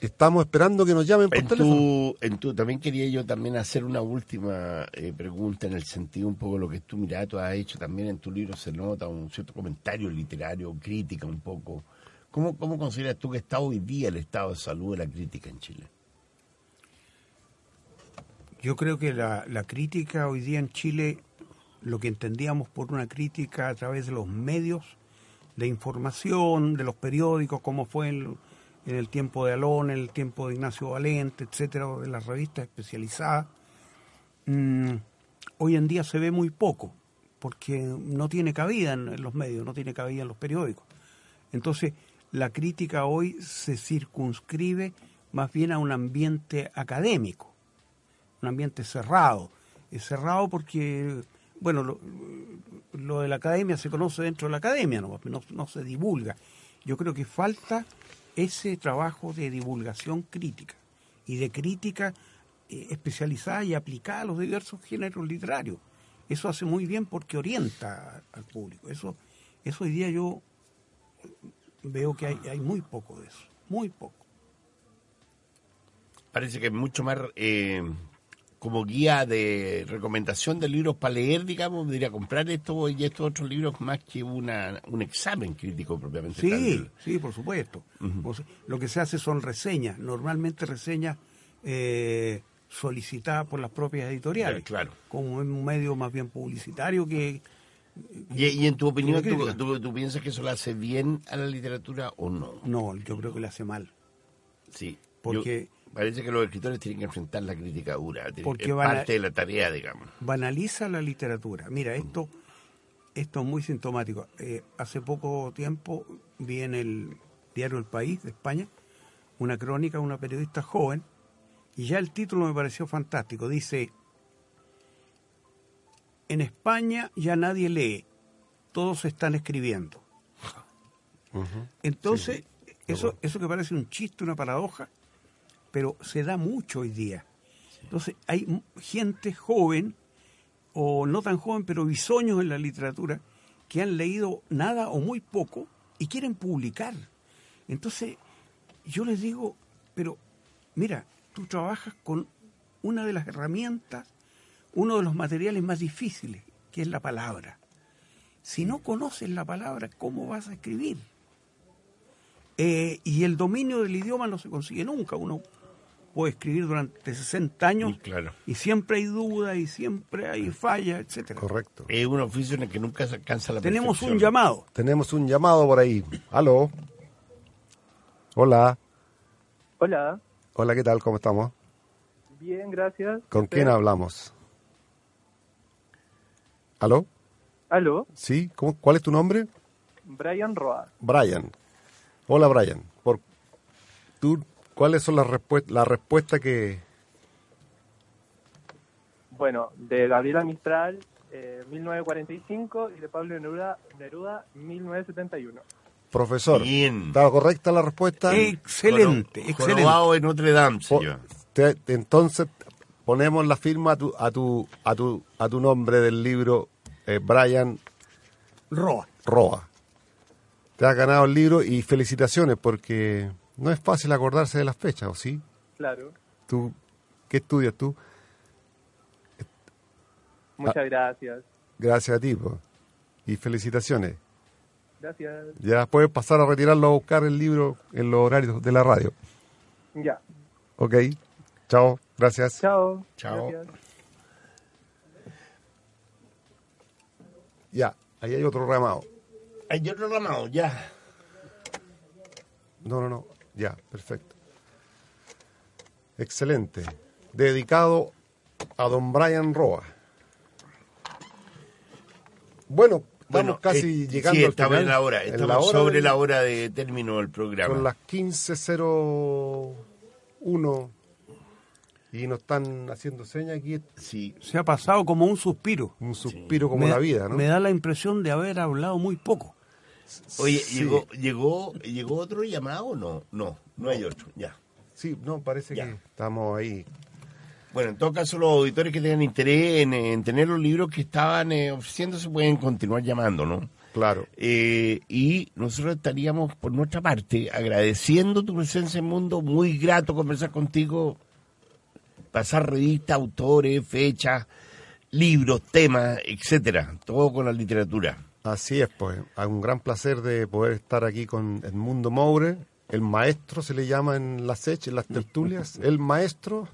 Estamos esperando que nos llamen por En teléfono. tu, en tu, también quería yo también hacer una última eh, pregunta en el sentido un poco de lo que tú, mira, tú has hecho también en tu libro, se nota un cierto comentario literario, crítica un poco. ¿Cómo, ¿Cómo consideras tú que está hoy día el estado de salud de la crítica en Chile? Yo creo que la, la crítica hoy día en Chile, lo que entendíamos por una crítica a través de los medios de información, de los periódicos, como fue en, en el tiempo de Alón, en el tiempo de Ignacio Valente, etcétera, de las revistas especializadas, mm, hoy en día se ve muy poco, porque no tiene cabida en, los medios, no tiene cabida en los periódicos. Entonces, la crítica hoy se circunscribe más bien a un ambiente académico un ambiente cerrado. Cerrado porque, bueno, lo, de la academia se conoce dentro de la academia, no, no se divulga. Yo creo que falta ese trabajo de divulgación crítica y de crítica eh, especializada y aplicada a los diversos géneros literarios. Eso hace muy bien porque orienta al público. Eso, eso hoy día yo veo que hay, hay muy poco de eso, muy poco. Parece que mucho más eh, como guía de recomendación de libros para leer, digamos, diría comprar esto y estos otros libros más que una, un examen crítico propiamente tal. Sí, sí, por supuesto. Lo que se hace son reseñas, normalmente reseñas eh, solicitadas por las propias editoriales, Claro, claro. como en un medio más bien publicitario que... Y, y en tu opinión, ¿Qué ¿tú, crítica? tú, tú piensas que eso le hace bien a la literatura o no? No, yo creo que le hace mal. Sí. Porque- Yo- parece que los escritores tienen que enfrentar la crítica dura. Porque es parte de la tarea, digamos. banaliza la literatura. Mira, esto, esto es muy sintomático. Eh, hace poco tiempo vi en el diario El País de España una crónica de una periodista joven y ya el título me pareció fantástico. Dice, en España ya nadie lee, todos están escribiendo. Entonces, eso, eso que parece un chiste, una paradoja, pero se da mucho hoy día. Entonces, hay gente joven, o no tan joven, pero bisoños en la literatura, que han leído nada o muy poco y quieren publicar. Entonces, yo les digo, pero mira, tú trabajas con una de las herramientas, uno de los materiales más difíciles, que es la palabra. Si no conoces la palabra, ¿cómo vas a escribir? Eh, y el dominio del idioma no se consigue nunca. Uno puede escribir durante 60 años claro. y siempre hay duda y siempre hay falla, etcétera. Correcto. Es un oficio en el que nunca se alcanza la Tenemos perfección. un llamado. Tenemos un llamado por ahí. Aló. Hola. Hola, Hola, ¿qué tal? ¿Cómo estamos? bien, gracias. ¿Con quién hablamos? ¿Aló? Aló, ¿Sí? ¿Cómo- ¿Cuál es tu nombre? Brian Roa. Brian. Hola, Brian. Por, tú, ¿Cuáles son las respuestas la respuesta que... Bueno, de Gabriela Mistral, eh, 1945, y de Pablo Neruda, Neruda 1971. Profesor, Bien. ¿estaba correcta la respuesta? Excelente, Joro- excelente. Jorobado en Notre Dame, señor. te- entonces ponemos la firma a tu a tu a tu a tu nombre del libro eh, Brian Roa. Roa. Te has ganado el libro y felicitaciones porque no es fácil acordarse de las fechas, ¿o sí? Claro, ¿Tú qué estudias tú? muchas gracias. Gracias a ti, po. y felicitaciones. Gracias. Ya puedes pasar a retirarlo a buscar el libro en los horarios de la radio. Ya. Ok, chao, gracias. Chao. Chao. Gracias. Ya, ahí hay otro ramado. Hay otro ramado, ya. No, no, no. Ya, perfecto. Excelente. Dedicado a don Brian Roa. Bueno, estamos Bueno, casi eh, llegando sí, al estamos final. en la hora. En Estamos la hora sobre del- la hora de término del programa. Son las 15.01 y nos están haciendo señas aquí. Sí. Se ha pasado como un suspiro. Un suspiro como Me- la vida, ¿no? Me da la impresión de haber hablado muy poco. Oye, Sí. ¿llegó, llegó, ¿llegó otro llamado no? No, no hay otro, ya. Sí, no, parece Ya. que estamos ahí. Bueno, en todo caso, los auditores que tengan interés en, en tener los libros que estaban eh, ofreciéndose pueden continuar llamando, ¿no? Claro. Eh, y nosotros estaríamos, por nuestra parte, agradeciendo tu presencia en el mundo. Muy grato conversar contigo, pasar revistas, autores, fechas, libros, temas, etcétera. Todo con la literatura. Así es, pues. Es un gran placer de poder estar aquí con Edmundo Moure, el maestro se le llama en las en las tertulias, el maestro,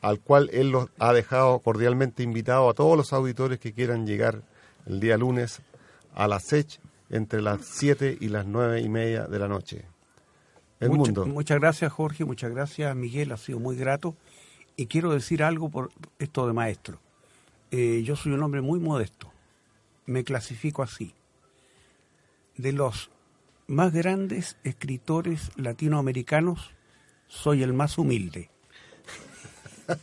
al cual él los ha dejado cordialmente invitado a todos los auditores que quieran llegar el día lunes a la SECH entre las 7 y las nueve y media de la noche. El mundo. Muchas gracias, Jorge. Muchas gracias, Miguel. Ha sido muy grato. Y quiero decir algo por esto de maestro. Eh, yo soy un hombre muy modesto. Me clasifico así. De los más grandes escritores latinoamericanos, soy el más humilde. *laughs*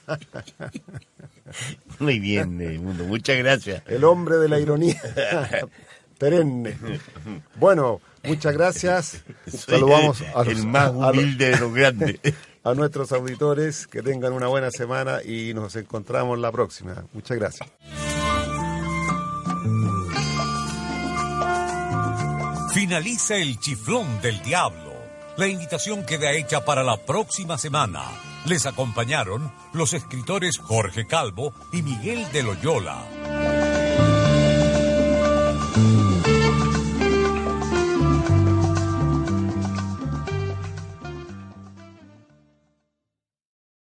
Muy bien, eh, Mundo, muchas gracias. El hombre de la ironía *laughs* perenne. Bueno, muchas gracias. Saludamos a el más humilde de los grandes. *laughs* A nuestros auditores, que tengan una buena semana y nos encontramos la próxima. Muchas gracias. Finaliza el chiflón del diablo. La invitación queda hecha para la próxima semana. Les acompañaron los escritores Jorge Calvo y Miguel de Loyola.